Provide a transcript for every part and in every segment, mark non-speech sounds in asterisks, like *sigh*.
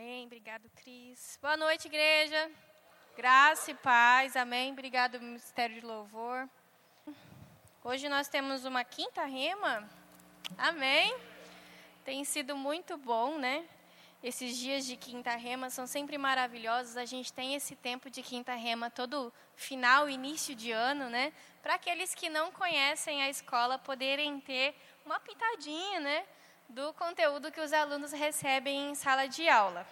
Amém. Obrigado, Cris. Boa noite, igreja. Graça e paz. Amém. Obrigado, Ministério de Louvor. Hoje nós temos uma quinta rema. Amém. Tem sido muito bom, né? Esses dias de quinta rema são sempre maravilhosos. A gente tem esse tempo de quinta rema todo final, início de ano, né? Para aqueles que não conhecem a escola poderem ter uma pitadinha, né? Do conteúdo que os alunos recebem em sala de aula.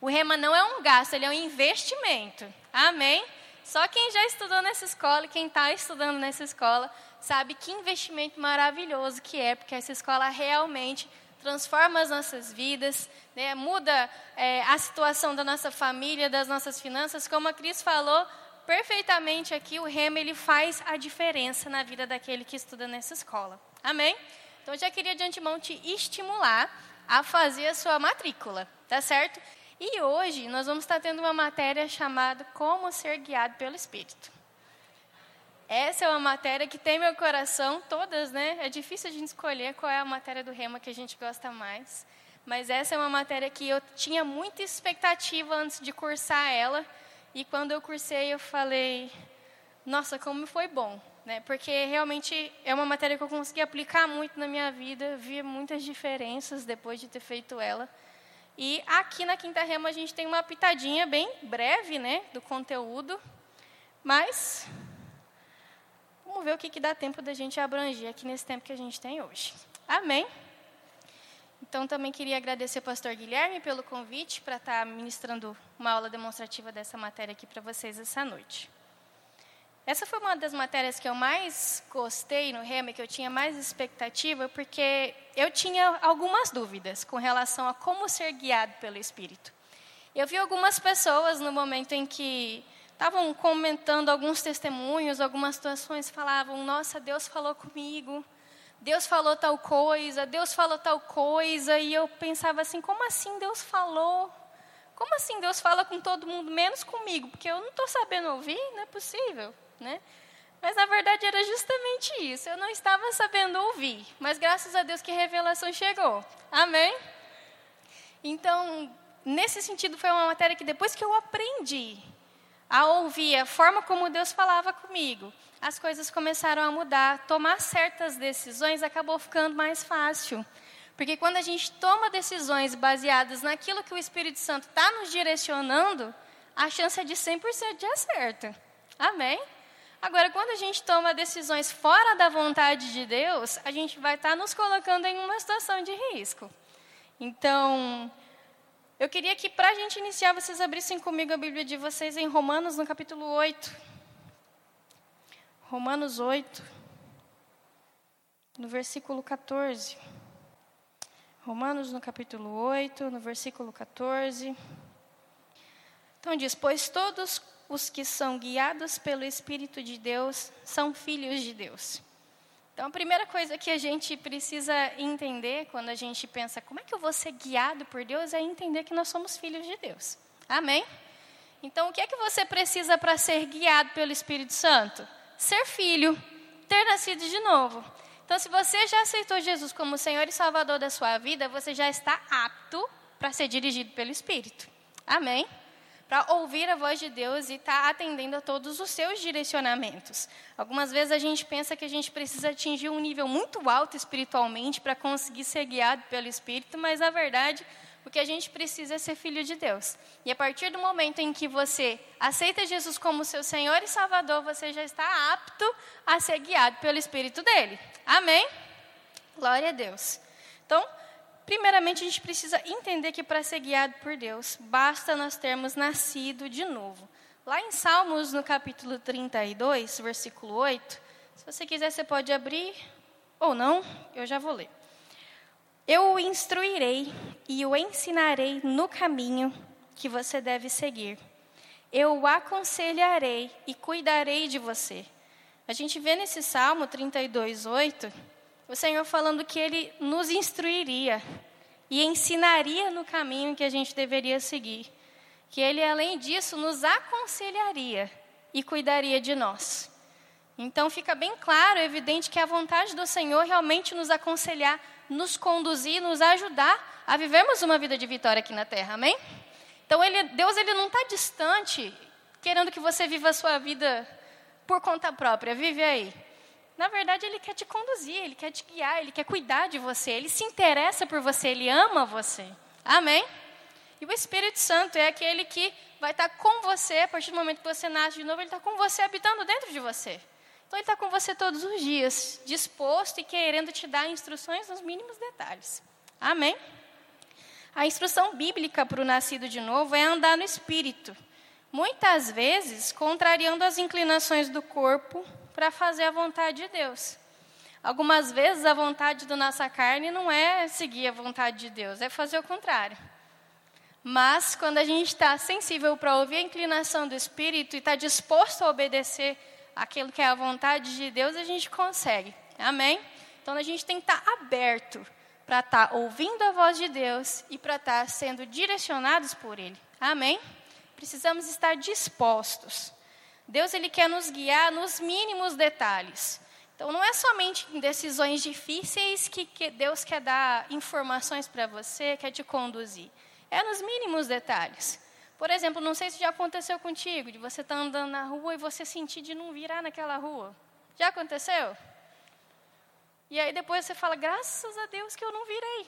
O rema não é um gasto, ele é um investimento. Amém? Só quem já estudou nessa escola quem está estudando nessa escola sabe que investimento maravilhoso que é, porque essa escola realmente transforma as nossas vidas, né, muda é, a situação da nossa família, das nossas finanças. Como a Cris falou perfeitamente aqui, o rema ele faz a diferença na vida daquele que estuda nessa escola. Amém? Então, eu já queria de antemão te estimular a fazer a sua matrícula, tá certo? E hoje nós vamos estar tendo uma matéria chamada Como Ser Guiado pelo Espírito. Essa é uma matéria que tem meu coração, todas, né? É difícil a gente escolher qual é a matéria do Rema que a gente gosta mais. Mas essa é uma matéria que eu tinha muita expectativa antes de cursar ela. E quando eu cursei, eu falei: nossa, como foi bom né? Porque realmente é uma matéria que eu consegui aplicar muito na minha vida, vi muitas diferenças depois de ter feito ela. E aqui na Quinta Rema a gente tem uma pitadinha bem breve, né, do conteúdo, mas vamos ver o que, que dá tempo da gente abranger aqui nesse tempo que a gente tem hoje. Amém? Então, também queria agradecer ao pastor Guilherme pelo convite para estar ministrando uma aula demonstrativa dessa matéria aqui para vocês essa noite. Essa foi uma das matérias que eu mais gostei no REMA, que eu tinha mais expectativa, porque eu tinha algumas dúvidas com relação a como ser guiado pelo Espírito. Eu vi algumas pessoas no momento em que estavam comentando alguns testemunhos, algumas situações, falavam: Nossa, Deus falou comigo, Deus falou tal coisa, Deus falou tal coisa, e eu pensava assim: Como assim Deus falou? Como assim Deus fala com todo mundo, menos comigo? Porque eu não estou sabendo ouvir, não é possível né? Mas na verdade era justamente isso. Eu não estava sabendo ouvir, mas graças a Deus que a revelação chegou. Amém? Então, nesse sentido, foi uma matéria que depois que eu aprendi a ouvir a forma como Deus falava comigo, as coisas começaram a mudar. Tomar certas decisões acabou ficando mais fácil. Porque quando a gente toma decisões baseadas naquilo que o Espírito Santo está nos direcionando, a chance é de 100% de acerto. Amém? Agora, quando a gente toma decisões fora da vontade de Deus, a gente vai estar nos colocando em uma situação de risco. Então, eu queria que, para a gente iniciar, vocês abrissem comigo a Bíblia de vocês em Romanos, no capítulo 8. Romanos 8, no versículo 14. Romanos, no capítulo 8, no versículo 14. Então diz: Pois todos os que são guiados pelo Espírito de Deus são filhos de Deus. Então, a primeira coisa que a gente precisa entender quando a gente pensa como é que eu vou ser guiado por Deus é entender que nós somos filhos de Deus. Amém? Então, o que é que você precisa para ser guiado pelo Espírito Santo? Ser filho, ter nascido de novo. Então, se você já aceitou Jesus como Senhor e Salvador da sua vida, você já está apto para ser dirigido pelo Espírito. Amém? Para ouvir a voz de Deus e estar tá atendendo a todos os seus direcionamentos. Algumas vezes a gente pensa que a gente precisa atingir um nível muito alto espiritualmente para conseguir ser guiado pelo Espírito, mas na verdade o que a gente precisa é ser filho de Deus. E a partir do momento em que você aceita Jesus como seu Senhor e Salvador, você já está apto a ser guiado pelo Espírito dele. Amém? Glória a Deus. Então, Primeiramente, a gente precisa entender que para ser guiado por Deus, basta nós termos nascido de novo. Lá em Salmos, no capítulo 32, versículo 8, se você quiser, você pode abrir ou não, eu já vou ler. Eu o instruirei e o ensinarei no caminho que você deve seguir. Eu o aconselharei e cuidarei de você. A gente vê nesse Salmo 32, 8 o Senhor falando que Ele nos instruiria e ensinaria no caminho que a gente deveria seguir. Que Ele, além disso, nos aconselharia e cuidaria de nós. Então fica bem claro, evidente, que a vontade do Senhor realmente nos aconselhar nos conduzir, nos ajudar a vivermos uma vida de vitória aqui na terra. Amém? Então, ele, Deus ele não está distante, querendo que você viva a sua vida por conta própria. Vive aí. Na verdade, Ele quer te conduzir, Ele quer te guiar, Ele quer cuidar de você, Ele se interessa por você, Ele ama você. Amém? E o Espírito Santo é aquele que vai estar com você, a partir do momento que você nasce de novo, Ele está com você, habitando dentro de você. Então, Ele está com você todos os dias, disposto e querendo te dar instruções nos mínimos detalhes. Amém? A instrução bíblica para o nascido de novo é andar no Espírito, muitas vezes contrariando as inclinações do corpo para fazer a vontade de Deus. Algumas vezes a vontade da nossa carne não é seguir a vontade de Deus, é fazer o contrário. Mas quando a gente está sensível para ouvir a inclinação do Espírito e está disposto a obedecer aquilo que é a vontade de Deus, a gente consegue. Amém? Então a gente tem que estar tá aberto para estar tá ouvindo a voz de Deus e para estar tá sendo direcionados por Ele. Amém? Precisamos estar dispostos. Deus ele quer nos guiar nos mínimos detalhes. Então, não é somente em decisões difíceis que, que Deus quer dar informações para você, quer te conduzir. É nos mínimos detalhes. Por exemplo, não sei se já aconteceu contigo, de você estar tá andando na rua e você sentir de não virar naquela rua. Já aconteceu? E aí depois você fala, graças a Deus que eu não virei.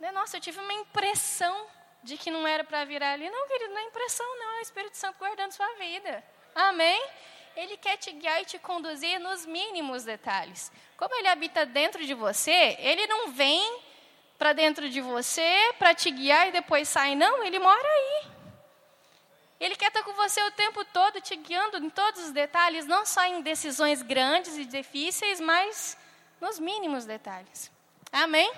Né? Nossa, eu tive uma impressão de que não era para virar ali. Não, querido, não é impressão, não. É o Espírito Santo guardando sua vida. Amém? Ele quer te guiar e te conduzir nos mínimos detalhes. Como ele habita dentro de você, ele não vem para dentro de você para te guiar e depois sai, não, ele mora aí. Ele quer estar com você o tempo todo, te guiando em todos os detalhes, não só em decisões grandes e difíceis, mas nos mínimos detalhes. Amém?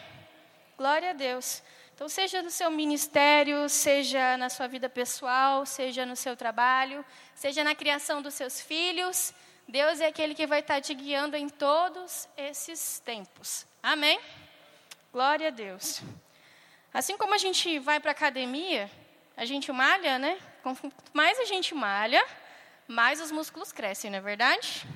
Glória a Deus. Então, seja no seu ministério, seja na sua vida pessoal, seja no seu trabalho, seja na criação dos seus filhos, Deus é aquele que vai estar te guiando em todos esses tempos. Amém? Glória a Deus. Assim como a gente vai para a academia, a gente malha, né? Quanto mais a gente malha, mais os músculos crescem, não é verdade?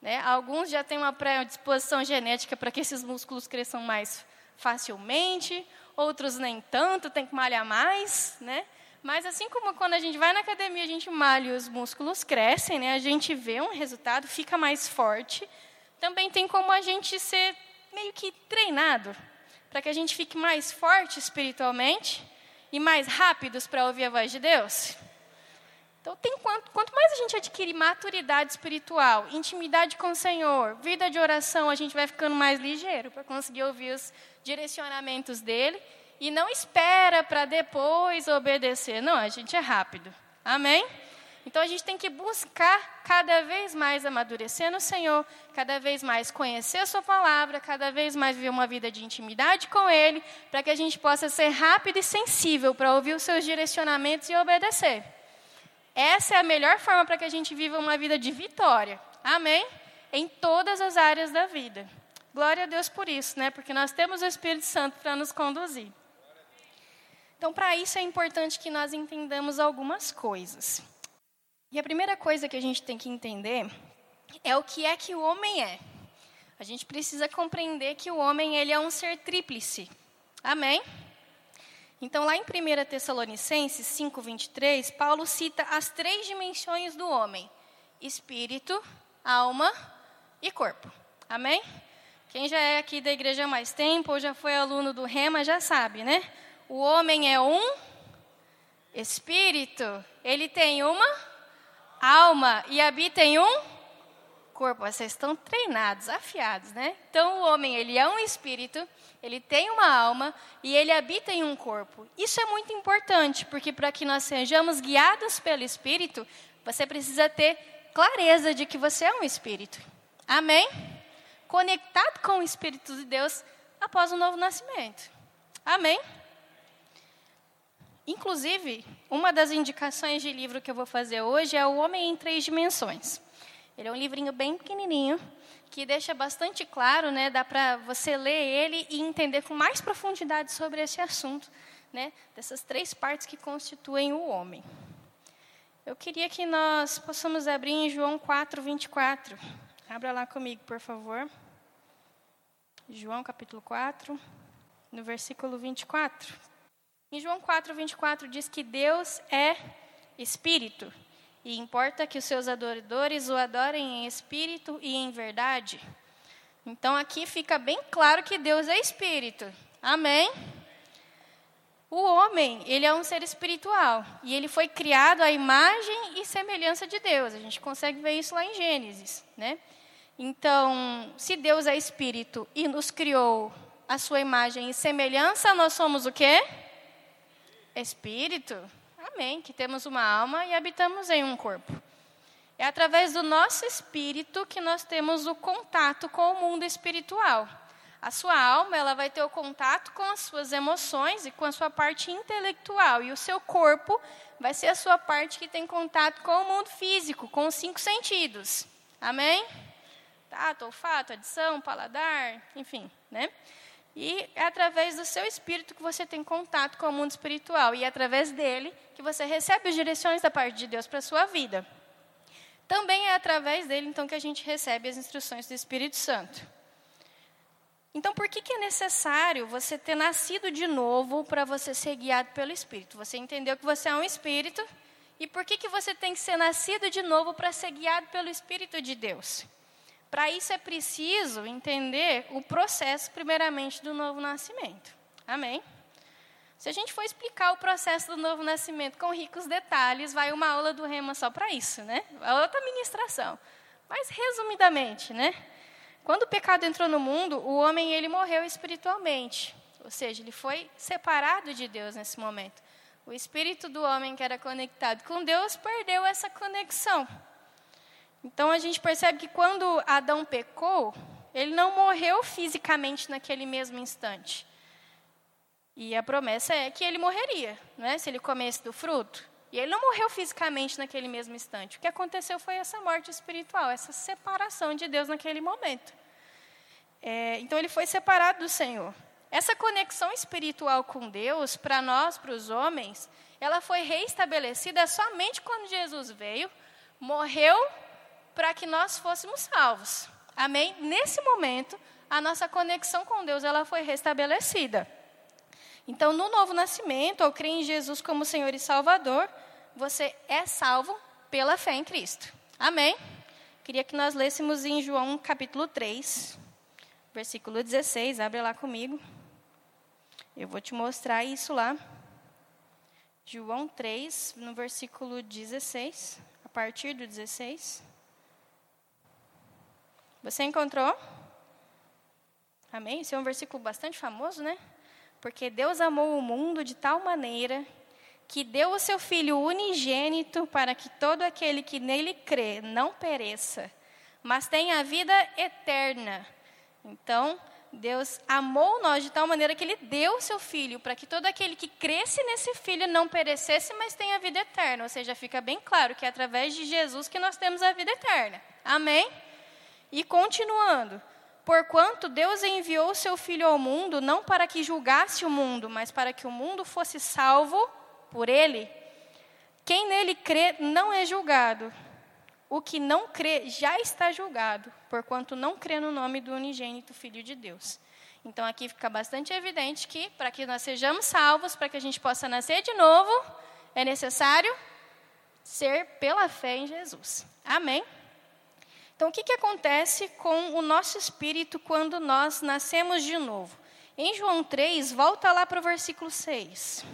Né? Alguns já têm uma predisposição genética para que esses músculos cresçam mais facilmente, outros nem tanto, tem que malhar mais, né? Mas assim como quando a gente vai na academia, a gente malha e os músculos crescem, né? A gente vê um resultado, fica mais forte. Também tem como a gente ser meio que treinado para que a gente fique mais forte espiritualmente e mais rápidos para ouvir a voz de Deus. Então, tem quanto, quanto mais a gente adquire maturidade espiritual, intimidade com o Senhor, vida de oração, a gente vai ficando mais ligeiro para conseguir ouvir os direcionamentos dele e não espera para depois obedecer. Não, a gente é rápido. Amém? Então a gente tem que buscar cada vez mais amadurecer no Senhor, cada vez mais conhecer a Sua palavra, cada vez mais viver uma vida de intimidade com Ele, para que a gente possa ser rápido e sensível para ouvir os seus direcionamentos e obedecer. Essa é a melhor forma para que a gente viva uma vida de vitória. Amém? Em todas as áreas da vida. Glória a Deus por isso, né? Porque nós temos o Espírito Santo para nos conduzir. Então, para isso é importante que nós entendamos algumas coisas. E a primeira coisa que a gente tem que entender é o que é que o homem é. A gente precisa compreender que o homem ele é um ser tríplice. Amém? Então, lá em 1 Tessalonicenses 5:23, Paulo cita as três dimensões do homem: espírito, alma e corpo. Amém? Quem já é aqui da igreja há mais tempo ou já foi aluno do Rema já sabe, né? O homem é um espírito, ele tem uma alma e habita em um corpo. Vocês estão treinados, afiados, né? Então o homem, ele é um espírito, ele tem uma alma e ele habita em um corpo. Isso é muito importante, porque para que nós sejamos guiados pelo espírito, você precisa ter clareza de que você é um espírito. Amém? conectado com o Espírito de Deus após o novo nascimento. Amém? Inclusive, uma das indicações de livro que eu vou fazer hoje é O Homem em Três Dimensões. Ele é um livrinho bem pequenininho, que deixa bastante claro, né, dá para você ler ele e entender com mais profundidade sobre esse assunto, né, dessas três partes que constituem o homem. Eu queria que nós possamos abrir em João 4, 24. Abra lá comigo, por favor. João capítulo 4, no versículo 24. Em João 4, 24 diz que Deus é espírito e importa que os seus adoradores o adorem em espírito e em verdade. Então aqui fica bem claro que Deus é espírito. Amém? O homem, ele é um ser espiritual e ele foi criado à imagem e semelhança de Deus. A gente consegue ver isso lá em Gênesis, né? Então, se Deus é espírito e nos criou a sua imagem e semelhança, nós somos o quê? Espírito. Amém. Que temos uma alma e habitamos em um corpo. É através do nosso espírito que nós temos o contato com o mundo espiritual. A sua alma, ela vai ter o contato com as suas emoções e com a sua parte intelectual, e o seu corpo vai ser a sua parte que tem contato com o mundo físico, com os cinco sentidos. Amém? Tato, olfato, adição, paladar, enfim, né? E é através do seu espírito que você tem contato com o mundo espiritual e é através dele que você recebe as direções da parte de Deus para a sua vida. Também é através dele então que a gente recebe as instruções do Espírito Santo. Então, por que, que é necessário você ter nascido de novo para você ser guiado pelo Espírito? Você entendeu que você é um Espírito, e por que, que você tem que ser nascido de novo para ser guiado pelo Espírito de Deus? Para isso é preciso entender o processo, primeiramente, do novo nascimento. Amém? Se a gente for explicar o processo do novo nascimento com ricos detalhes, vai uma aula do Rema só para isso, né? Outra ministração. Mas resumidamente, né? Quando o pecado entrou no mundo, o homem ele morreu espiritualmente, ou seja, ele foi separado de Deus nesse momento. O espírito do homem que era conectado com Deus perdeu essa conexão. Então a gente percebe que quando Adão pecou, ele não morreu fisicamente naquele mesmo instante. E a promessa é que ele morreria, não é? se ele comesse do fruto. E ele não morreu fisicamente naquele mesmo instante. O que aconteceu foi essa morte espiritual, essa separação de Deus naquele momento. É, então ele foi separado do Senhor. Essa conexão espiritual com Deus, para nós, para os homens, ela foi reestabelecida somente quando Jesus veio, morreu para que nós fôssemos salvos. Amém? Nesse momento, a nossa conexão com Deus ela foi restabelecida. Então, no novo nascimento, ao crer em Jesus como Senhor e Salvador, você é salvo pela fé em Cristo. Amém? Queria que nós lêssemos em João capítulo 3, versículo 16. Abre lá comigo. Eu vou te mostrar isso lá. João 3, no versículo 16, a partir do 16. Você encontrou? Amém? Esse é um versículo bastante famoso, né? Porque Deus amou o mundo de tal maneira que deu o seu Filho unigênito para que todo aquele que nele crê não pereça, mas tenha a vida eterna. Então, Deus amou nós de tal maneira que Ele deu o seu Filho para que todo aquele que cresce nesse Filho não perecesse, mas tenha a vida eterna. Ou seja, fica bem claro que é através de Jesus que nós temos a vida eterna. Amém? E continuando. Porquanto Deus enviou seu Filho ao mundo, não para que julgasse o mundo, mas para que o mundo fosse salvo por ele. Quem nele crê não é julgado. O que não crê já está julgado, porquanto não crê no nome do unigênito Filho de Deus. Então aqui fica bastante evidente que, para que nós sejamos salvos, para que a gente possa nascer de novo, é necessário ser pela fé em Jesus. Amém? Então, o que, que acontece com o nosso espírito quando nós nascemos de novo? Em João 3, volta lá para o versículo 6.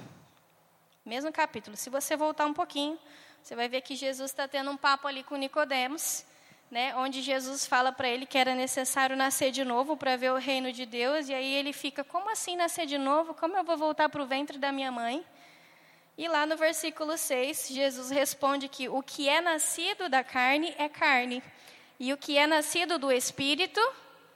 Mesmo capítulo. Se você voltar um pouquinho, você vai ver que Jesus está tendo um papo ali com Nicodemos, né, onde Jesus fala para ele que era necessário nascer de novo para ver o reino de Deus, e aí ele fica, como assim nascer de novo? Como eu vou voltar para o ventre da minha mãe? E lá no versículo 6, Jesus responde que o que é nascido da carne é carne, e o que é nascido do Espírito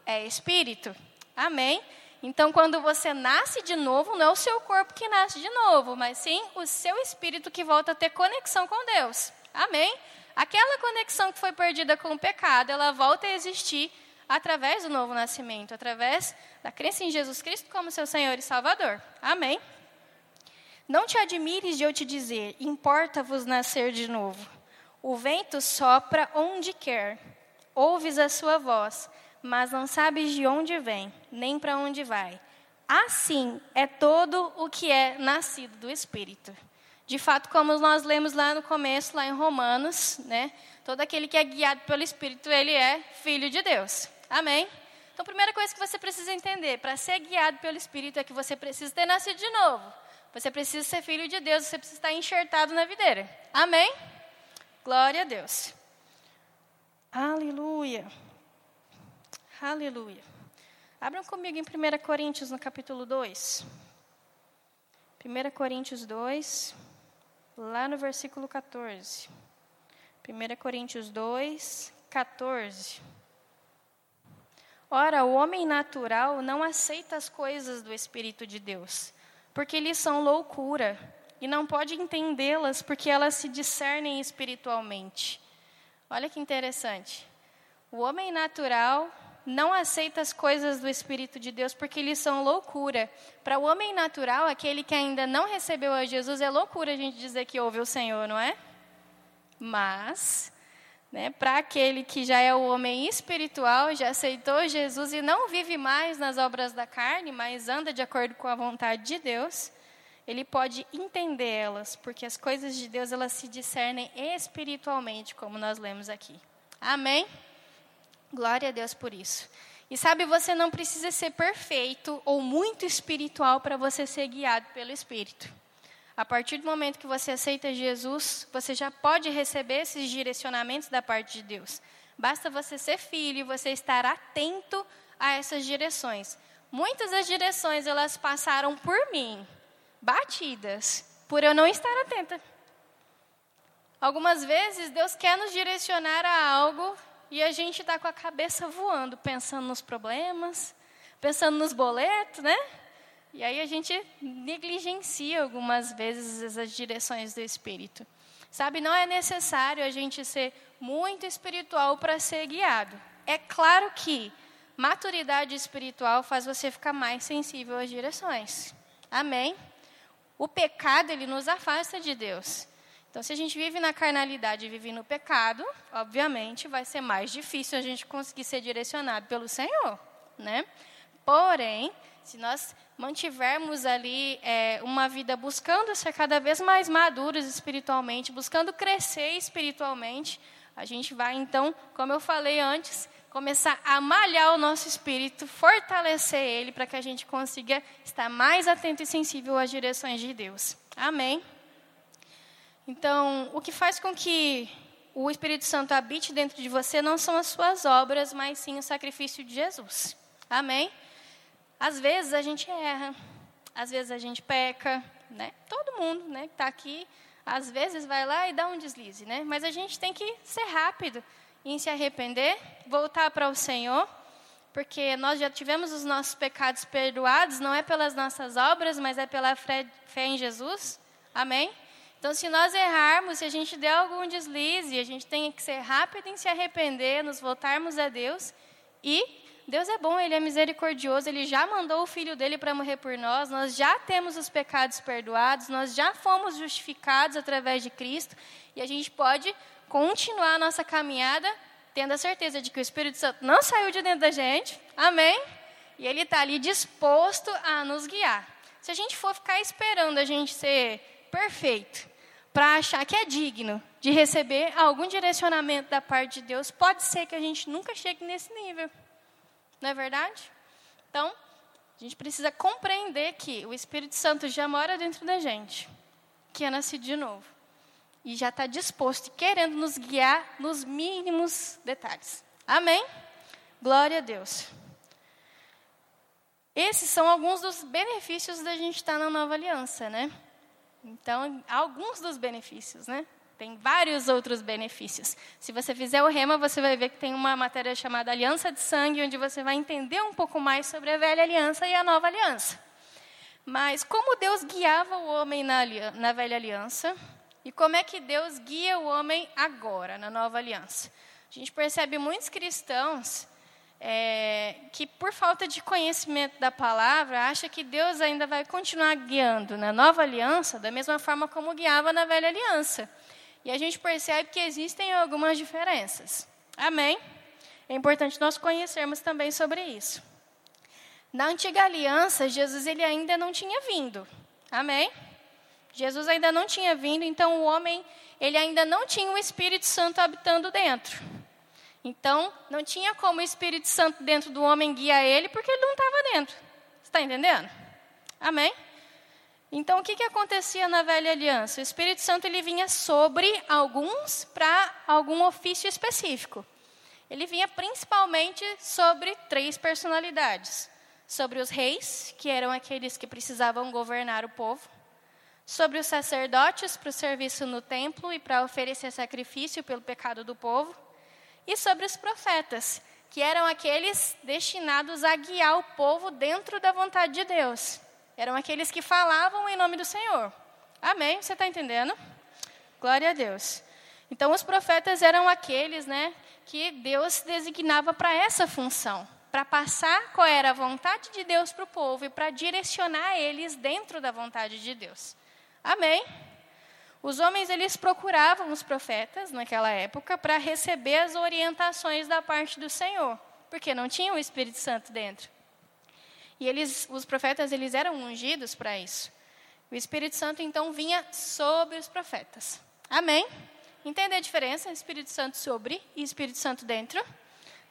é Espírito. Amém? Então, quando você nasce de novo, não é o seu corpo que nasce de novo, mas sim o seu espírito que volta a ter conexão com Deus. Amém? Aquela conexão que foi perdida com o pecado, ela volta a existir através do novo nascimento, através da crença em Jesus Cristo como seu Senhor e Salvador. Amém? Não te admires de eu te dizer, importa-vos nascer de novo. O vento sopra onde quer ouves a sua voz, mas não sabes de onde vem, nem para onde vai. Assim é todo o que é nascido do Espírito. De fato, como nós lemos lá no começo, lá em Romanos, né? Todo aquele que é guiado pelo Espírito, ele é filho de Deus. Amém? Então, a primeira coisa que você precisa entender, para ser guiado pelo Espírito, é que você precisa ter nascido de novo. Você precisa ser filho de Deus, você precisa estar enxertado na videira. Amém? Glória a Deus. Aleluia. Aleluia. Abram comigo em 1 Coríntios, no capítulo 2. 1 Coríntios 2, lá no versículo 14. 1 Coríntios 2, 14. Ora, o homem natural não aceita as coisas do Espírito de Deus, porque lhes são loucura, e não pode entendê-las porque elas se discernem espiritualmente. Olha que interessante. O homem natural não aceita as coisas do Espírito de Deus porque eles são loucura. Para o homem natural, aquele que ainda não recebeu a Jesus, é loucura a gente dizer que ouve o Senhor, não é? Mas, né, para aquele que já é o homem espiritual, já aceitou Jesus e não vive mais nas obras da carne, mas anda de acordo com a vontade de Deus, ele pode entender elas, porque as coisas de Deus elas se discernem espiritualmente, como nós lemos aqui. Amém? Glória a Deus por isso. E sabe, você não precisa ser perfeito ou muito espiritual para você ser guiado pelo Espírito. A partir do momento que você aceita Jesus, você já pode receber esses direcionamentos da parte de Deus. Basta você ser filho e você estar atento a essas direções. Muitas das direções elas passaram por mim, batidas, por eu não estar atenta. Algumas vezes Deus quer nos direcionar a algo e a gente está com a cabeça voando, pensando nos problemas, pensando nos boletos, né? E aí a gente negligencia algumas vezes as direções do Espírito. Sabe, não é necessário a gente ser muito espiritual para ser guiado. É claro que maturidade espiritual faz você ficar mais sensível às direções. Amém? O pecado, ele nos afasta de Deus. Então, se a gente vive na carnalidade e vive no pecado, obviamente vai ser mais difícil a gente conseguir ser direcionado pelo Senhor, né? Porém, se nós mantivermos ali é, uma vida buscando ser cada vez mais maduros espiritualmente, buscando crescer espiritualmente, a gente vai então, como eu falei antes, começar a malhar o nosso espírito, fortalecer ele para que a gente consiga estar mais atento e sensível às direções de Deus. Amém. Então, o que faz com que o Espírito Santo habite dentro de você não são as suas obras, mas sim o sacrifício de Jesus. Amém? Às vezes a gente erra, às vezes a gente peca, né? Todo mundo, né, que está aqui, às vezes vai lá e dá um deslize, né? Mas a gente tem que ser rápido em se arrepender, voltar para o Senhor, porque nós já tivemos os nossos pecados perdoados, não é pelas nossas obras, mas é pela fé em Jesus. Amém? Então, se nós errarmos, se a gente der algum deslize, a gente tem que ser rápido em se arrepender, nos voltarmos a Deus. E Deus é bom, Ele é misericordioso, Ele já mandou o Filho dele para morrer por nós, nós já temos os pecados perdoados, nós já fomos justificados através de Cristo, e a gente pode continuar a nossa caminhada tendo a certeza de que o Espírito Santo não saiu de dentro da gente, amém? E Ele está ali disposto a nos guiar. Se a gente for ficar esperando a gente ser perfeito, para achar que é digno de receber algum direcionamento da parte de Deus, pode ser que a gente nunca chegue nesse nível. Não é verdade? Então, a gente precisa compreender que o Espírito Santo já mora dentro da gente, que é nascido de novo. E já está disposto e querendo nos guiar nos mínimos detalhes. Amém? Glória a Deus. Esses são alguns dos benefícios da gente estar na nova aliança, né? Então, alguns dos benefícios, né? Tem vários outros benefícios. Se você fizer o rema, você vai ver que tem uma matéria chamada Aliança de Sangue, onde você vai entender um pouco mais sobre a velha aliança e a nova aliança. Mas como Deus guiava o homem na, na velha aliança e como é que Deus guia o homem agora, na nova aliança? A gente percebe muitos cristãos é, que por falta de conhecimento da palavra, acha que Deus ainda vai continuar guiando na nova aliança da mesma forma como guiava na velha aliança. E a gente percebe que existem algumas diferenças. Amém? é importante nós conhecermos também sobre isso. Na antiga aliança, Jesus ele ainda não tinha vindo. Amém? Jesus ainda não tinha vindo, então o homem ele ainda não tinha o Espírito Santo habitando dentro. Então, não tinha como o Espírito Santo dentro do homem guiar ele, porque ele não estava dentro. Está entendendo? Amém? Então, o que, que acontecia na velha aliança? O Espírito Santo ele vinha sobre alguns para algum ofício específico. Ele vinha principalmente sobre três personalidades: sobre os reis, que eram aqueles que precisavam governar o povo, sobre os sacerdotes para o serviço no templo e para oferecer sacrifício pelo pecado do povo, e sobre os profetas, que eram aqueles destinados a guiar o povo dentro da vontade de Deus. Eram aqueles que falavam em nome do Senhor. Amém? Você está entendendo? Glória a Deus. Então, os profetas eram aqueles né, que Deus designava para essa função para passar qual era a vontade de Deus para o povo e para direcionar eles dentro da vontade de Deus. Amém? Os homens eles procuravam os profetas naquela época para receber as orientações da parte do Senhor, porque não tinha o Espírito Santo dentro. E eles, os profetas eles eram ungidos para isso. O Espírito Santo então vinha sobre os profetas. Amém? Entende a diferença? Espírito Santo sobre e Espírito Santo dentro?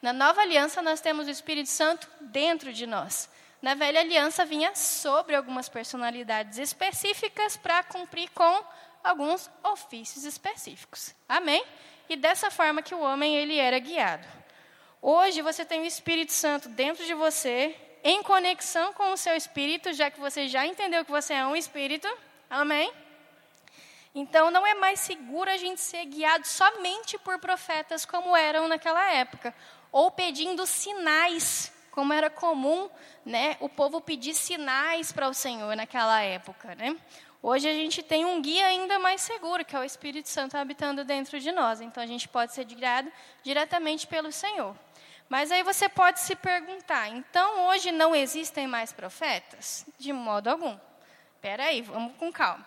Na nova aliança nós temos o Espírito Santo dentro de nós. Na velha aliança vinha sobre algumas personalidades específicas para cumprir com alguns ofícios específicos. Amém? E dessa forma que o homem ele era guiado. Hoje você tem o Espírito Santo dentro de você, em conexão com o seu espírito, já que você já entendeu que você é um espírito. Amém? Então não é mais seguro a gente ser guiado somente por profetas como eram naquela época, ou pedindo sinais, como era comum, né, o povo pedir sinais para o Senhor naquela época, né? Hoje a gente tem um guia ainda mais seguro, que é o Espírito Santo habitando dentro de nós. Então a gente pode ser guiado diretamente pelo Senhor. Mas aí você pode se perguntar: então hoje não existem mais profetas? De modo algum. Espera aí, vamos com calma.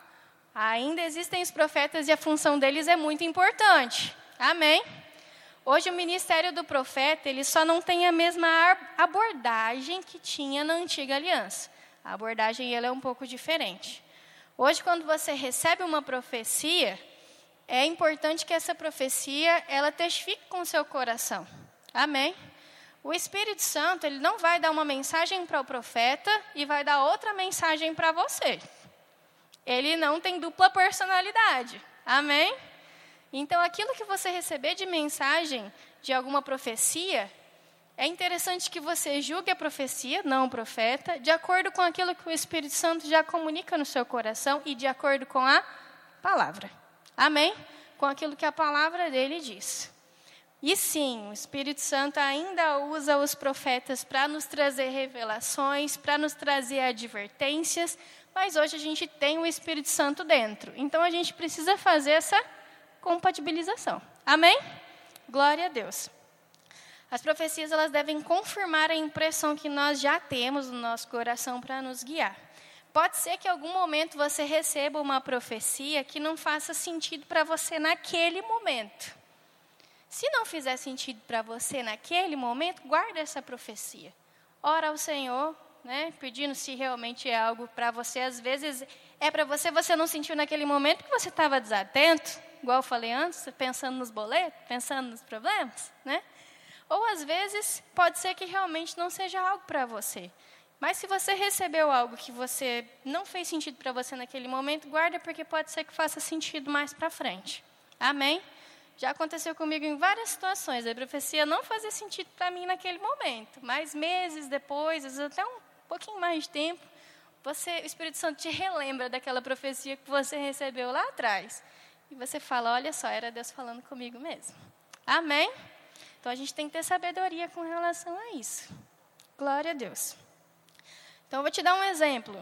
Ainda existem os profetas e a função deles é muito importante. Amém? Hoje o ministério do profeta, ele só não tem a mesma abordagem que tinha na antiga aliança. A abordagem ela é um pouco diferente. Hoje, quando você recebe uma profecia, é importante que essa profecia ela testifique com seu coração. Amém? O Espírito Santo ele não vai dar uma mensagem para o profeta e vai dar outra mensagem para você. Ele não tem dupla personalidade. Amém? Então, aquilo que você receber de mensagem de alguma profecia, é interessante que você julgue a profecia, não o profeta, de acordo com aquilo que o Espírito Santo já comunica no seu coração e de acordo com a palavra. Amém? Com aquilo que a palavra dele diz. E sim, o Espírito Santo ainda usa os profetas para nos trazer revelações, para nos trazer advertências, mas hoje a gente tem o Espírito Santo dentro. Então a gente precisa fazer essa compatibilização. Amém? Glória a Deus. As profecias elas devem confirmar a impressão que nós já temos no nosso coração para nos guiar. Pode ser que em algum momento você receba uma profecia que não faça sentido para você naquele momento. Se não fizer sentido para você naquele momento, guarda essa profecia. Ora ao Senhor, né, pedindo se realmente é algo para você. Às vezes é para você, você não sentiu naquele momento porque você estava desatento, igual eu falei antes, pensando nos boletos, pensando nos problemas, né? Ou às vezes pode ser que realmente não seja algo para você. Mas se você recebeu algo que você não fez sentido para você naquele momento, guarda porque pode ser que faça sentido mais para frente. Amém? Já aconteceu comigo em várias situações. A profecia não fazia sentido para mim naquele momento, mas meses depois, às vezes até um pouquinho mais de tempo, você, o Espírito Santo te relembra daquela profecia que você recebeu lá atrás. E você fala: olha só, era Deus falando comigo mesmo. Amém? Então a gente tem que ter sabedoria com relação a isso. Glória a Deus. Então eu vou te dar um exemplo.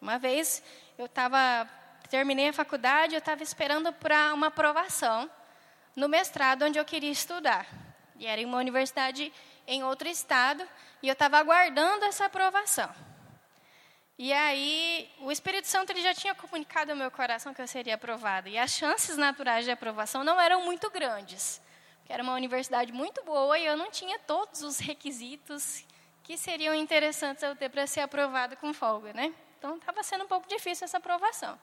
Uma vez eu estava terminei a faculdade, eu estava esperando para uma aprovação no mestrado onde eu queria estudar. E era em uma universidade em outro estado, e eu estava aguardando essa aprovação. E aí, o Espírito Santo ele já tinha comunicado ao meu coração que eu seria aprovada. E as chances naturais de aprovação não eram muito grandes. que era uma universidade muito boa e eu não tinha todos os requisitos que seriam interessantes eu ter para ser aprovada com folga, né? Então estava sendo um pouco difícil essa aprovação.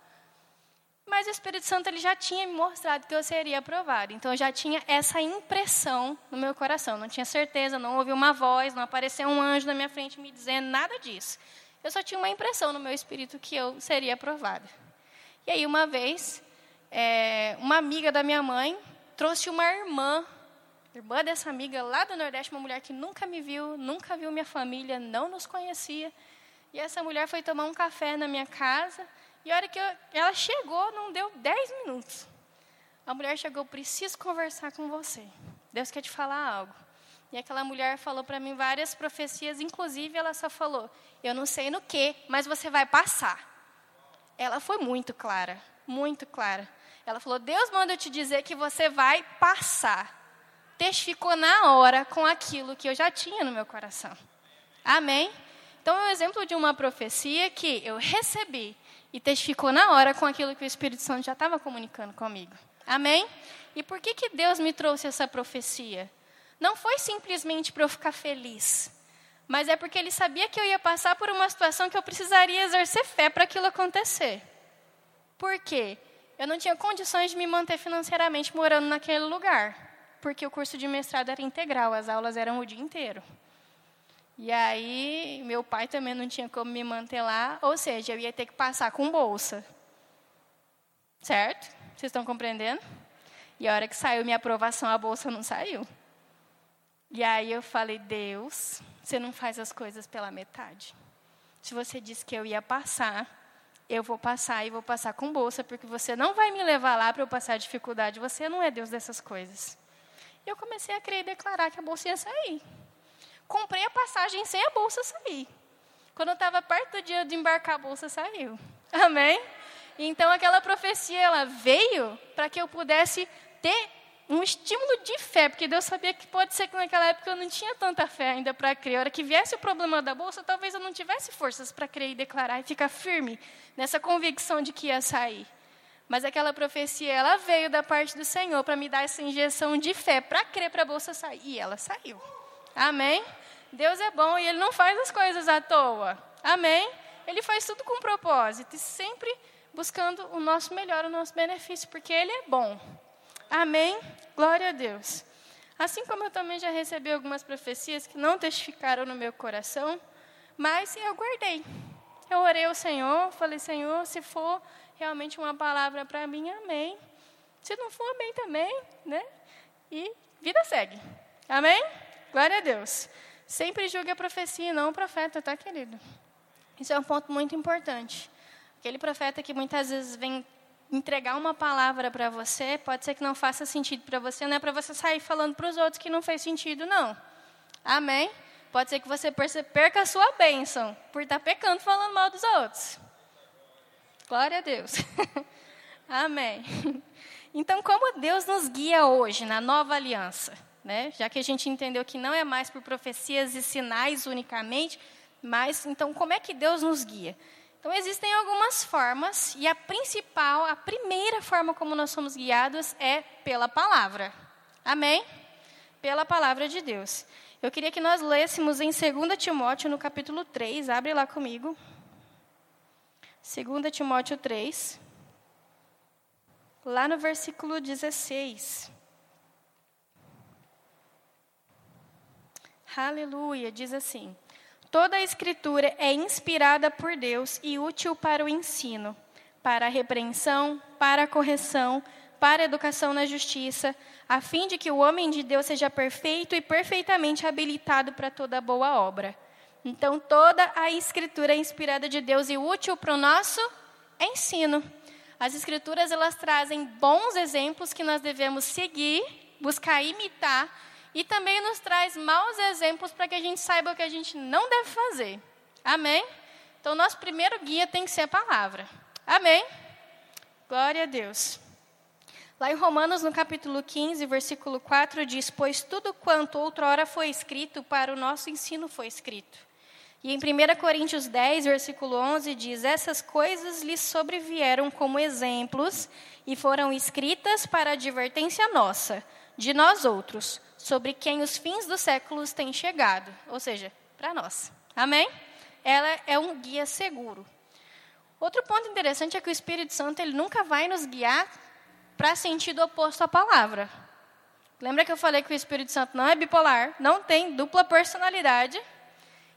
Mas o Espírito Santo ele já tinha me mostrado que eu seria aprovada. Então eu já tinha essa impressão no meu coração. Não tinha certeza, não ouvi uma voz, não apareceu um anjo na minha frente me dizendo nada disso. Eu só tinha uma impressão no meu espírito que eu seria aprovada. E aí uma vez, é, uma amiga da minha mãe trouxe uma irmã, irmã dessa amiga lá do Nordeste, uma mulher que nunca me viu, nunca viu minha família, não nos conhecia. E essa mulher foi tomar um café na minha casa. E a hora que eu, ela chegou, não deu 10 minutos. A mulher chegou, preciso conversar com você. Deus quer te falar algo. E aquela mulher falou para mim várias profecias, inclusive ela só falou: Eu não sei no que, mas você vai passar. Ela foi muito clara, muito clara. Ela falou: Deus manda eu te dizer que você vai passar. Testificou na hora com aquilo que eu já tinha no meu coração. Amém? Então é um exemplo de uma profecia que eu recebi e testificou na hora com aquilo que o Espírito Santo já estava comunicando comigo. Amém? E por que, que Deus me trouxe essa profecia? Não foi simplesmente para eu ficar feliz, mas é porque Ele sabia que eu ia passar por uma situação que eu precisaria exercer fé para aquilo acontecer. Por quê? Eu não tinha condições de me manter financeiramente morando naquele lugar, porque o curso de mestrado era integral, as aulas eram o dia inteiro. E aí, meu pai também não tinha como me manter lá, ou seja, eu ia ter que passar com bolsa. Certo? Vocês estão compreendendo? E a hora que saiu minha aprovação, a bolsa não saiu. E aí eu falei: Deus, você não faz as coisas pela metade. Se você disse que eu ia passar, eu vou passar e vou passar com bolsa, porque você não vai me levar lá para eu passar dificuldade. Você não é Deus dessas coisas. E eu comecei a crer e declarar que a bolsa ia sair comprei a passagem sem a bolsa sair. Quando eu estava perto do dia de embarcar, a bolsa saiu. Amém? Então aquela profecia ela veio para que eu pudesse ter um estímulo de fé, porque Deus sabia que pode ser que naquela época eu não tinha tanta fé ainda para crer. A hora que viesse o problema da bolsa, talvez eu não tivesse forças para crer e declarar e ficar firme nessa convicção de que ia sair. Mas aquela profecia, ela veio da parte do Senhor para me dar essa injeção de fé para crer para a bolsa sair. E ela saiu. Amém? Deus é bom e Ele não faz as coisas à toa. Amém? Ele faz tudo com propósito e sempre buscando o nosso melhor, o nosso benefício, porque Ele é bom. Amém? Glória a Deus. Assim como eu também já recebi algumas profecias que não testificaram no meu coração, mas eu guardei. Eu orei ao Senhor, falei, Senhor, se for realmente uma palavra para mim, amém. Se não for, amém também, né? E vida segue. Amém? Glória a Deus. Sempre julgue a profecia e não o profeta, tá, querido? Isso é um ponto muito importante. Aquele profeta que muitas vezes vem entregar uma palavra para você, pode ser que não faça sentido para você, não é para você sair falando para os outros que não fez sentido, não. Amém? Pode ser que você perca a sua bênção por estar tá pecando falando mal dos outros. Glória a Deus. *laughs* Amém. Então, como Deus nos guia hoje na nova aliança? né? Já que a gente entendeu que não é mais por profecias e sinais unicamente, mas então como é que Deus nos guia? Então existem algumas formas e a principal, a primeira forma como nós somos guiados é pela palavra. Amém? Pela palavra de Deus. Eu queria que nós lêssemos em 2 Timóteo, no capítulo 3, abre lá comigo. 2 Timóteo 3, lá no versículo 16. Aleluia, diz assim: Toda a Escritura é inspirada por Deus e útil para o ensino, para a repreensão, para a correção, para a educação na justiça, a fim de que o homem de Deus seja perfeito e perfeitamente habilitado para toda boa obra. Então, toda a Escritura é inspirada de Deus e útil para o nosso ensino. As Escrituras elas trazem bons exemplos que nós devemos seguir, buscar imitar e também nos traz maus exemplos para que a gente saiba o que a gente não deve fazer. Amém? Então, nosso primeiro guia tem que ser a palavra. Amém? Glória a Deus. Lá em Romanos, no capítulo 15, versículo 4, diz: Pois tudo quanto outrora foi escrito para o nosso ensino foi escrito. E em 1 Coríntios 10, versículo 11, diz: Essas coisas lhes sobrevieram como exemplos e foram escritas para advertência nossa de nós outros, sobre quem os fins dos séculos têm chegado, ou seja, para nós. Amém? Ela é um guia seguro. Outro ponto interessante é que o Espírito Santo ele nunca vai nos guiar para sentido oposto à palavra. Lembra que eu falei que o Espírito Santo não é bipolar, não tem dupla personalidade?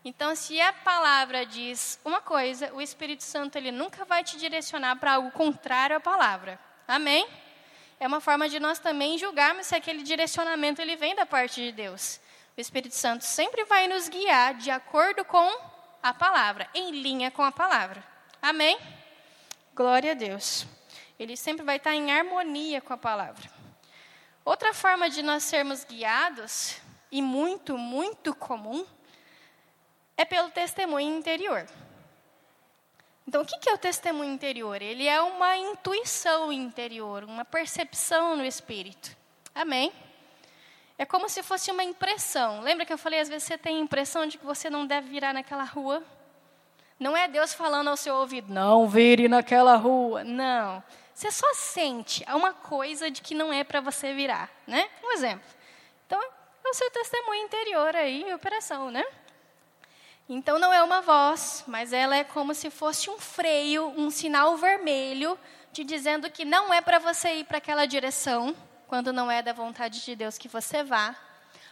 Então, se a palavra diz uma coisa, o Espírito Santo ele nunca vai te direcionar para algo contrário à palavra. Amém? É uma forma de nós também julgarmos se aquele direcionamento ele vem da parte de Deus. O Espírito Santo sempre vai nos guiar de acordo com a palavra, em linha com a palavra. Amém? Glória a Deus. Ele sempre vai estar em harmonia com a palavra. Outra forma de nós sermos guiados, e muito, muito comum, é pelo testemunho interior. Então, o que é o testemunho interior? Ele é uma intuição interior, uma percepção no espírito. Amém? É como se fosse uma impressão. Lembra que eu falei, às vezes você tem a impressão de que você não deve virar naquela rua? Não é Deus falando ao seu ouvido, não vire naquela rua. Não. Você só sente uma coisa de que não é para você virar, né? Um exemplo. Então, é o seu testemunho interior aí operação, né? Então não é uma voz, mas ela é como se fosse um freio, um sinal vermelho, te dizendo que não é para você ir para aquela direção, quando não é da vontade de Deus que você vá.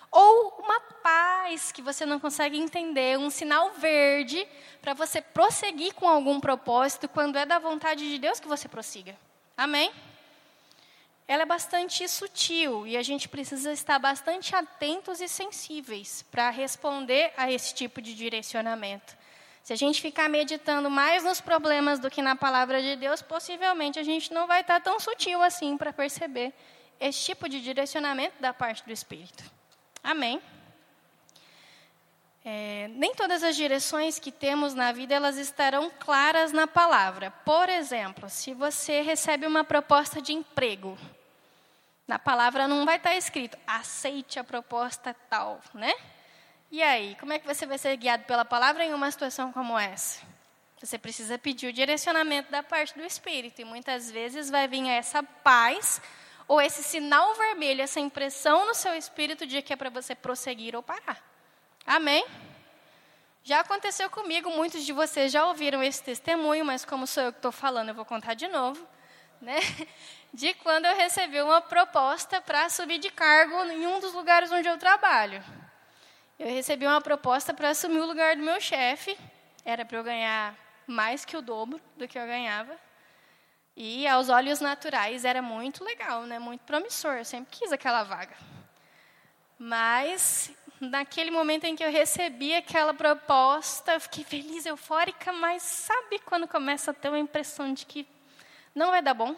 Ou uma paz que você não consegue entender, um sinal verde para você prosseguir com algum propósito, quando é da vontade de Deus que você prossiga. Amém? Ela é bastante sutil e a gente precisa estar bastante atentos e sensíveis para responder a esse tipo de direcionamento. Se a gente ficar meditando mais nos problemas do que na palavra de Deus, possivelmente a gente não vai estar tão sutil assim para perceber esse tipo de direcionamento da parte do Espírito. Amém? É, nem todas as direções que temos na vida elas estarão claras na palavra. Por exemplo, se você recebe uma proposta de emprego, na palavra não vai estar escrito aceite a proposta tal, né? E aí, como é que você vai ser guiado pela palavra em uma situação como essa? Você precisa pedir o direcionamento da parte do Espírito e muitas vezes vai vir essa paz ou esse sinal vermelho, essa impressão no seu espírito de que é para você prosseguir ou parar. Amém? Já aconteceu comigo, muitos de vocês já ouviram esse testemunho, mas como sou eu que estou falando, eu vou contar de novo. Né? De quando eu recebi uma proposta para subir de cargo em um dos lugares onde eu trabalho. Eu recebi uma proposta para assumir o lugar do meu chefe. Era para eu ganhar mais que o dobro do que eu ganhava. E aos olhos naturais era muito legal, né? muito promissor. Eu sempre quis aquela vaga. Mas naquele momento em que eu recebi aquela proposta, eu fiquei feliz, eufórica, mas sabe quando começa a ter uma impressão de que não vai dar bom?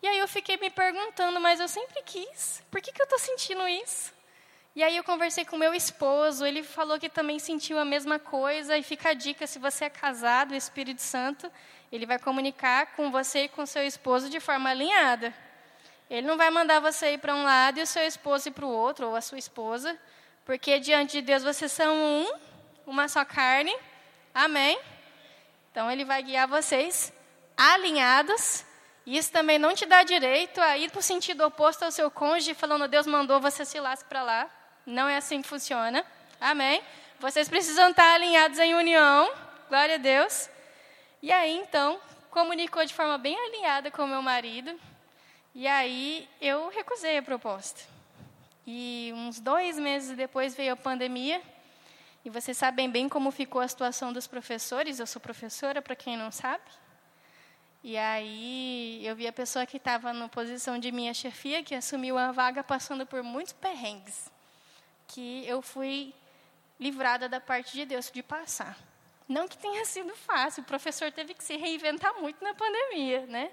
E aí eu fiquei me perguntando, mas eu sempre quis, por que, que eu estou sentindo isso? E aí eu conversei com meu esposo, ele falou que também sentiu a mesma coisa, e fica a dica, se você é casado, o Espírito Santo, ele vai comunicar com você e com seu esposo de forma alinhada. Ele não vai mandar você ir para um lado e o seu esposo ir para o outro, ou a sua esposa, porque diante de Deus vocês são um, uma só carne. Amém? Então ele vai guiar vocês alinhados. E isso também não te dá direito a ir para o sentido oposto ao seu cônjuge, falando Deus mandou você se lasque para lá. Não é assim que funciona. Amém? Vocês precisam estar alinhados em união. Glória a Deus. E aí, então, comunicou de forma bem alinhada com o meu marido. E aí, eu recusei a proposta. E uns dois meses depois veio a pandemia. E vocês sabem bem como ficou a situação dos professores. Eu sou professora, para quem não sabe. E aí eu vi a pessoa que estava na posição de minha chefia, que assumiu a vaga passando por muitos perrengues, que eu fui livrada da parte de Deus de passar. Não que tenha sido fácil, o professor teve que se reinventar muito na pandemia, né?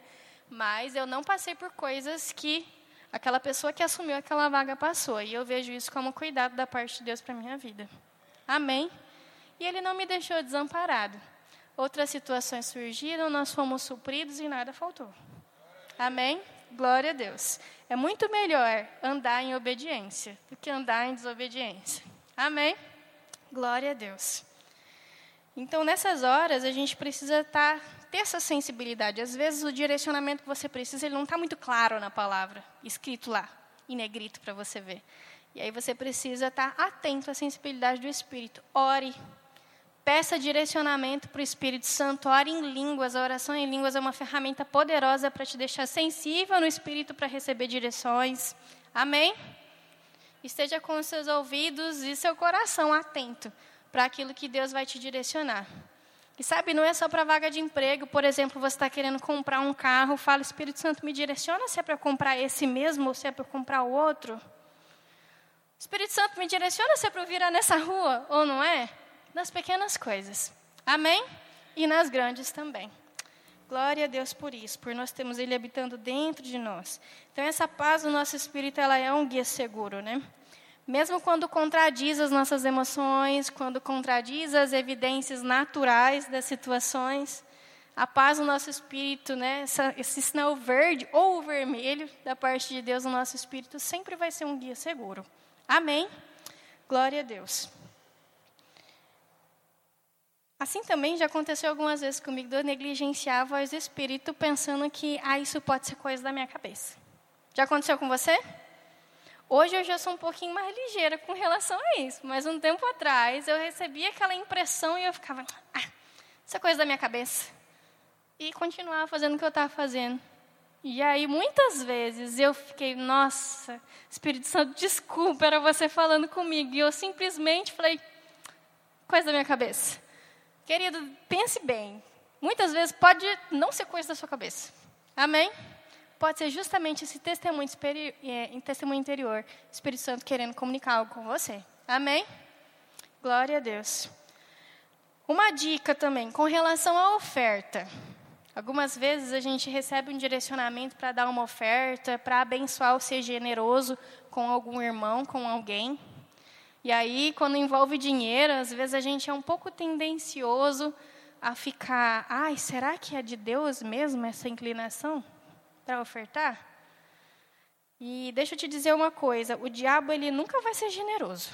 Mas eu não passei por coisas que aquela pessoa que assumiu aquela vaga passou. E eu vejo isso como cuidado da parte de Deus para minha vida. Amém? E Ele não me deixou desamparado. Outras situações surgiram, nós fomos supridos e nada faltou. Amém? Glória a Deus. É muito melhor andar em obediência do que andar em desobediência. Amém? Glória a Deus. Então, nessas horas, a gente precisa estar tá ter essa sensibilidade. Às vezes, o direcionamento que você precisa, ele não está muito claro na palavra, escrito lá. em negrito para você ver. E aí você precisa estar atento à sensibilidade do Espírito. Ore. Peça direcionamento para o Espírito Santo. Ore em línguas. A oração em línguas é uma ferramenta poderosa para te deixar sensível no Espírito para receber direções. Amém? Esteja com os seus ouvidos e seu coração atento para aquilo que Deus vai te direcionar. E sabe, não é só para vaga de emprego. Por exemplo, você está querendo comprar um carro, fala, Espírito Santo, me direciona se é para comprar esse mesmo ou se é para comprar o outro. Espírito Santo, me direciona se é para virar nessa rua ou não é? Nas pequenas coisas. Amém? E nas grandes também. Glória a Deus por isso, por nós temos Ele habitando dentro de nós. Então, essa paz do nosso espírito, ela é um guia seguro, né? Mesmo quando contradiz as nossas emoções, quando contradiz as evidências naturais das situações, a paz do nosso espírito, né? Essa, esse sinal verde ou vermelho da parte de Deus no nosso espírito sempre vai ser um guia seguro. Amém? Glória a Deus. Assim também já aconteceu algumas vezes comigo de eu negligenciar a voz do Espírito pensando que, ah, isso pode ser coisa da minha cabeça. Já aconteceu com você? Hoje eu já sou um pouquinho mais ligeira com relação a isso, mas um tempo atrás eu recebia aquela impressão e eu ficava, ah, isso é coisa da minha cabeça. E continuava fazendo o que eu estava fazendo. E aí, muitas vezes, eu fiquei, nossa, Espírito Santo, desculpa, era você falando comigo. E eu simplesmente falei, coisa da minha cabeça. Querido, pense bem. Muitas vezes pode não ser coisa da sua cabeça. Amém? Pode ser justamente esse testemunho, é, testemunho interior, Espírito Santo querendo comunicar algo com você. Amém? Glória a Deus. Uma dica também, com relação à oferta. Algumas vezes a gente recebe um direcionamento para dar uma oferta, para abençoar ou ser generoso com algum irmão, com alguém. E aí, quando envolve dinheiro, às vezes a gente é um pouco tendencioso a ficar, ai, será que é de Deus mesmo essa inclinação para ofertar? E deixa eu te dizer uma coisa, o diabo ele nunca vai ser generoso.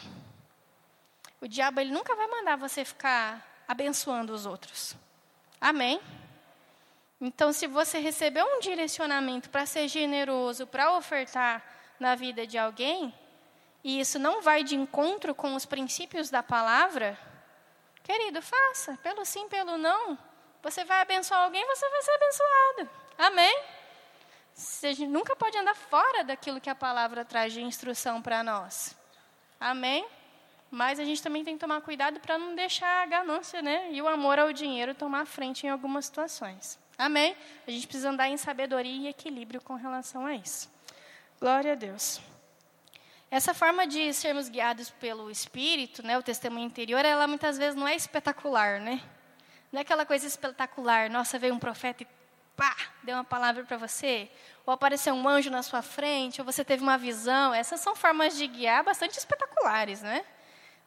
O diabo ele nunca vai mandar você ficar abençoando os outros. Amém? Então, se você recebeu um direcionamento para ser generoso, para ofertar na vida de alguém, e isso não vai de encontro com os princípios da palavra, querido, faça, pelo sim, pelo não. Você vai abençoar alguém, você vai ser abençoado. Amém? Gente nunca pode andar fora daquilo que a palavra traz de instrução para nós. Amém? Mas a gente também tem que tomar cuidado para não deixar a ganância né, e o amor ao dinheiro tomar frente em algumas situações. Amém? A gente precisa andar em sabedoria e equilíbrio com relação a isso. Glória a Deus. Essa forma de sermos guiados pelo Espírito, né, o testemunho interior, ela muitas vezes não é espetacular, né? Não é aquela coisa espetacular, nossa, veio um profeta e pá, deu uma palavra para você, ou apareceu um anjo na sua frente, ou você teve uma visão. Essas são formas de guiar bastante espetaculares, né?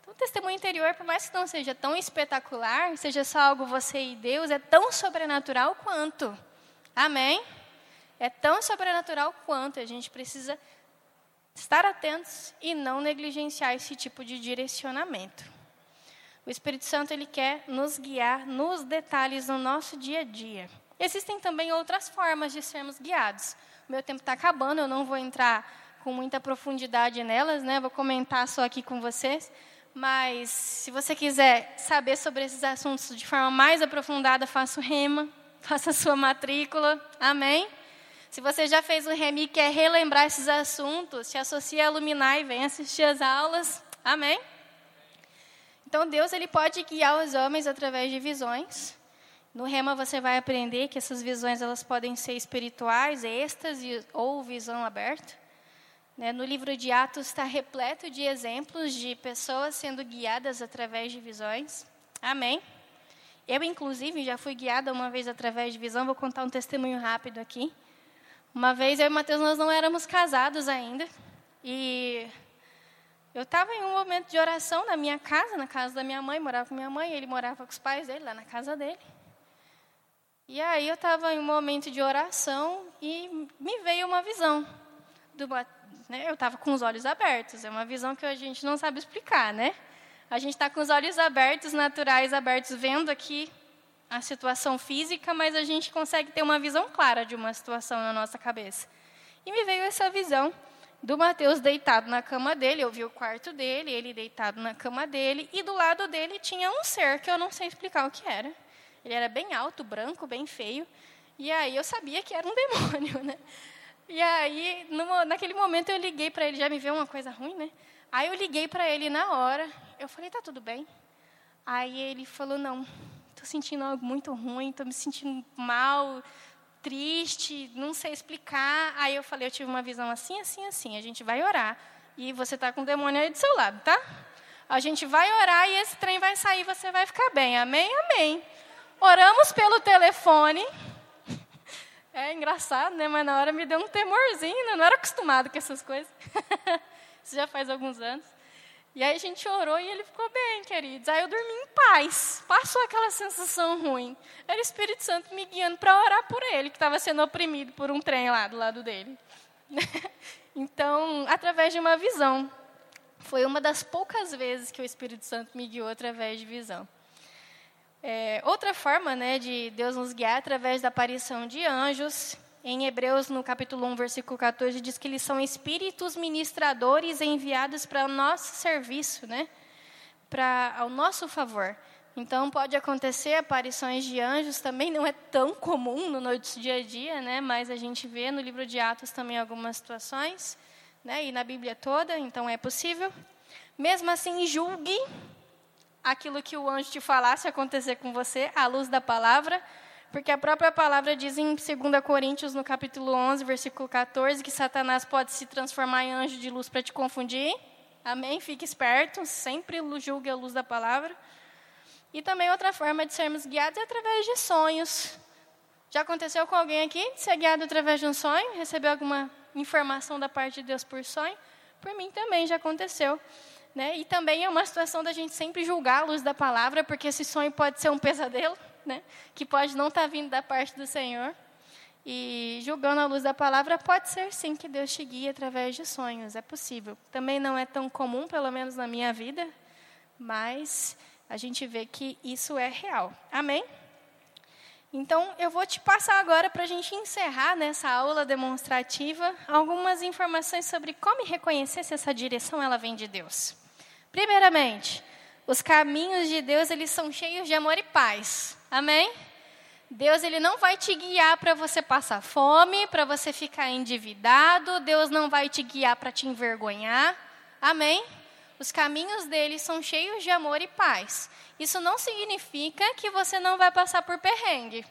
Então, o testemunho interior, por mais que não seja tão espetacular, seja só algo você e Deus, é tão sobrenatural quanto. Amém? É tão sobrenatural quanto. A gente precisa estar atentos e não negligenciar esse tipo de direcionamento. O Espírito Santo ele quer nos guiar nos detalhes do nosso dia a dia. Existem também outras formas de sermos guiados. Meu tempo está acabando, eu não vou entrar com muita profundidade nelas, né? Vou comentar só aqui com vocês. Mas se você quiser saber sobre esses assuntos de forma mais aprofundada, faça o rema, *laughs* faça a sua matrícula. Amém? Se você já fez o rema e quer relembrar esses assuntos, se associe a Luminar e vem assistir as aulas. Amém? Então Deus ele pode guiar os homens através de visões. No rema você vai aprender que essas visões elas podem ser espirituais, êxtase ou visão aberta. Né, no livro de Atos está repleto de exemplos de pessoas sendo guiadas através de visões. Amém? Eu, inclusive, já fui guiada uma vez através de visão. Vou contar um testemunho rápido aqui. Uma vez eu e o Mateus nós não éramos casados ainda. E eu estava em um momento de oração na minha casa, na casa da minha mãe, morava com minha mãe, ele morava com os pais dele, lá na casa dele. E aí eu estava em um momento de oração e me veio uma visão do, né, eu estava com os olhos abertos. É uma visão que a gente não sabe explicar, né? A gente está com os olhos abertos, naturais abertos, vendo aqui a situação física, mas a gente consegue ter uma visão clara de uma situação na nossa cabeça. E me veio essa visão do Mateus deitado na cama dele, eu vi o quarto dele, ele deitado na cama dele, e do lado dele tinha um ser que eu não sei explicar o que era. Ele era bem alto, branco, bem feio, e aí eu sabia que era um *laughs* demônio, né? E aí, no, naquele momento eu liguei para ele, já me viu uma coisa ruim, né? Aí eu liguei para ele na hora, eu falei, tá tudo bem? Aí ele falou, não, estou sentindo algo muito ruim, estou me sentindo mal, triste, não sei explicar. Aí eu falei, eu tive uma visão assim, assim, assim. A gente vai orar. E você está com o demônio aí do seu lado, tá? A gente vai orar e esse trem vai sair, você vai ficar bem. Amém? Amém. Oramos pelo telefone. *laughs* É engraçado, né? Mas na hora me deu um temorzinho, né? não era acostumado com essas coisas. *laughs* Isso já faz alguns anos. E aí a gente orou e ele ficou bem, queridos. Aí eu dormi em paz. Passou aquela sensação ruim. Era o Espírito Santo me guiando para orar por ele, que estava sendo oprimido por um trem lá do lado dele. *laughs* então, através de uma visão. Foi uma das poucas vezes que o Espírito Santo me guiou através de visão. É, outra forma né, de Deus nos guiar é através da aparição de anjos em Hebreus, no capítulo 1, versículo 14, diz que eles são espíritos ministradores enviados para o nosso serviço, né? Para ao nosso favor. Então pode acontecer aparições de anjos, também não é tão comum no nosso dia a dia, né? Mas a gente vê no livro de Atos também algumas situações, né? E na Bíblia toda, então é possível. Mesmo assim, julgue aquilo que o anjo te falasse acontecer com você à luz da palavra porque a própria palavra diz em 2 Coríntios, no capítulo 11, versículo 14, que Satanás pode se transformar em anjo de luz para te confundir. Amém? Fique esperto, sempre julgue a luz da palavra. E também outra forma de sermos guiados é através de sonhos. Já aconteceu com alguém aqui de ser guiado através de um sonho? Recebeu alguma informação da parte de Deus por sonho? Por mim também já aconteceu. Né? E também é uma situação da gente sempre julgar a luz da palavra, porque esse sonho pode ser um pesadelo né? que pode não estar tá vindo da parte do Senhor. E julgando a luz da palavra, pode ser sim que Deus te guie através de sonhos, é possível. Também não é tão comum, pelo menos na minha vida, mas a gente vê que isso é real. Amém? Então, eu vou te passar agora para a gente encerrar nessa aula demonstrativa algumas informações sobre como reconhecer se essa direção ela vem de Deus. Primeiramente, os caminhos de Deus eles são cheios de amor e paz. Amém? Deus ele não vai te guiar para você passar fome, para você ficar endividado. Deus não vai te guiar para te envergonhar. Amém? Os caminhos dele são cheios de amor e paz. Isso não significa que você não vai passar por perrengue.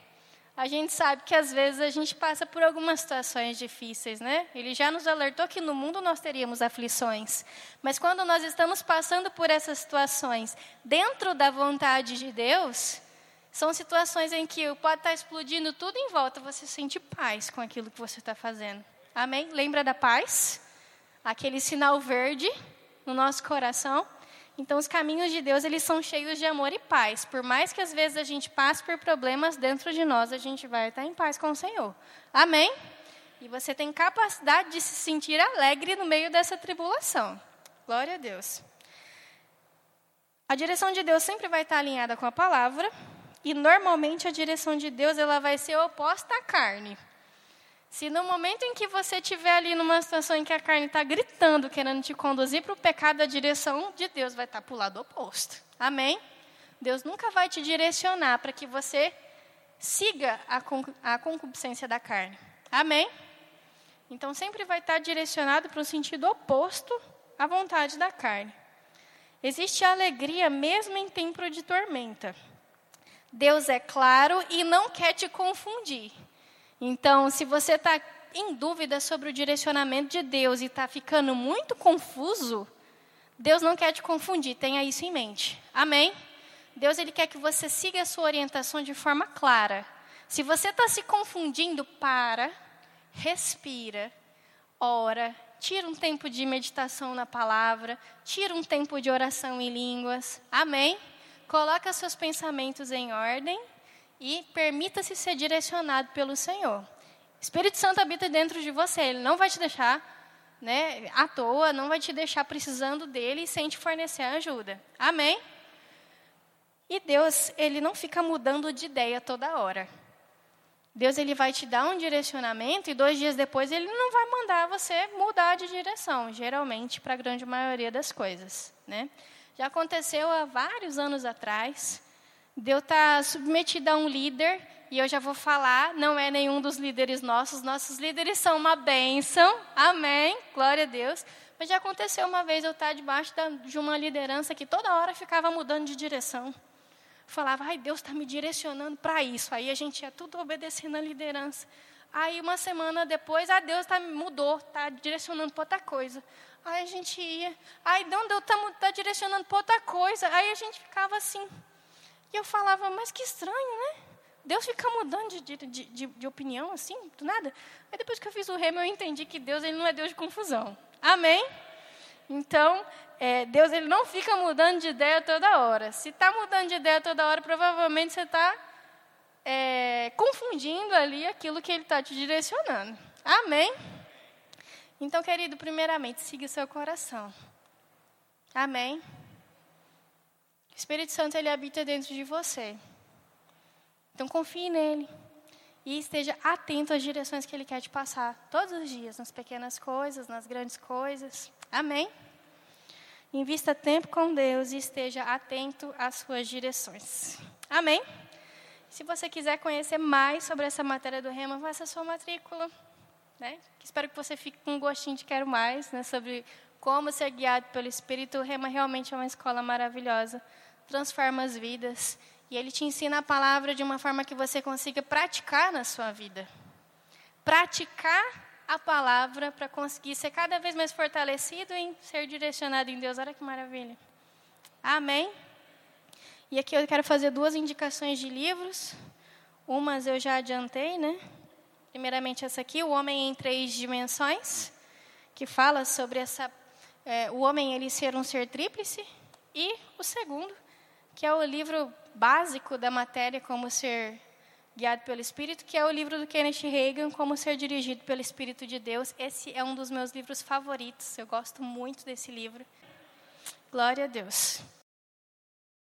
A gente sabe que às vezes a gente passa por algumas situações difíceis, né? Ele já nos alertou que no mundo nós teríamos aflições. Mas quando nós estamos passando por essas situações dentro da vontade de Deus, são situações em que pode estar explodindo tudo em volta, você sente paz com aquilo que você está fazendo. Amém? Lembra da paz? Aquele sinal verde no nosso coração. Então, os caminhos de Deus, eles são cheios de amor e paz. Por mais que às vezes a gente passe por problemas dentro de nós, a gente vai estar em paz com o Senhor. Amém? E você tem capacidade de se sentir alegre no meio dessa tribulação. Glória a Deus. A direção de Deus sempre vai estar alinhada com a palavra, e normalmente a direção de Deus ela vai ser oposta à carne. Se no momento em que você estiver ali numa situação em que a carne está gritando, querendo te conduzir para o pecado, a direção de Deus vai estar para o lado oposto. Amém? Deus nunca vai te direcionar para que você siga a, concupiscência da carne. Amém? Então sempre vai estar direcionado para o sentido oposto à vontade da carne. Existe alegria mesmo em tempo de tormenta. Deus é claro e não quer te confundir. Então, se você está em dúvida sobre o direcionamento de Deus e está ficando muito confuso, Deus não quer te confundir, tenha isso em mente. Amém? Deus ele quer que você siga a sua orientação de forma clara. Se você está se confundindo, para, respira, ora, tira um tempo de meditação na palavra, tira um tempo de oração em línguas. Amém? Coloque seus pensamentos em ordem e permita-se ser direcionado pelo Senhor. O Espírito Santo habita dentro de você, ele não vai te deixar né, à toa, não vai te deixar precisando dele sem te fornecer ajuda. Amém? E Deus, ele não fica mudando de ideia toda hora. Deus ele vai te dar um direcionamento e dois dias depois ele não vai mandar você mudar de direção, geralmente para a grande maioria das coisas, né? Já aconteceu há vários anos atrás. Deus está submetido a um líder e eu já vou falar, não é nenhum dos líderes nossos, nossos líderes são uma bênção, amém, glória a Deus. Mas já aconteceu uma vez eu estar debaixo de uma liderança que toda hora ficava mudando de direção falava, ai, Deus está me direcionando para isso. Aí a gente ia tudo obedecendo a liderança. Aí uma semana depois, ah, Deus tá, mudou, está direcionando para outra coisa. Aí a gente ia, ai, não, Deus está tá direcionando para outra coisa. Aí a gente ficava assim. E eu falava, mas que estranho, né? Deus fica mudando de, de, de, de opinião assim, do nada. Aí depois que eu fiz o remo, eu entendi que Deus ele não é Deus de confusão. Amém? Então, é, Deus ele não fica mudando de ideia toda hora. Se está mudando de ideia toda hora, provavelmente você está é, confundindo ali aquilo que Ele está te direcionando. Amém? Então, querido, primeiramente, siga seu coração. Amém? O Espírito Santo ele habita dentro de você. Então, confie nele. E esteja atento às direções que ele quer te passar todos os dias, nas pequenas coisas, nas grandes coisas. Amém? Invista tempo com Deus e esteja atento às suas direções. Amém? Se você quiser conhecer mais sobre essa matéria do Rema, faça a sua matrícula. Né? Espero que você fique com um gostinho de quero mais, né? sobre como ser guiado pelo Espírito. O Rema realmente é uma escola maravilhosa, transforma as vidas. E ele te ensina a palavra de uma forma que você consiga praticar na sua vida. Praticar a palavra para conseguir ser cada vez mais fortalecido em ser direcionado em Deus. Olha que maravilha. Amém? E aqui eu quero fazer duas indicações de livros. Umas eu já adiantei, né? Primeiramente essa aqui, O Homem em Três Dimensões, que fala sobre essa, é, o homem ele ser um ser tríplice. E o segundo, que é o livro básico da matéria como ser Guiado pelo Espírito, que é o livro do Kenneth Reagan, Como Ser Dirigido pelo Espírito de Deus. Esse é um dos meus livros favoritos, eu gosto muito desse livro. Glória a Deus.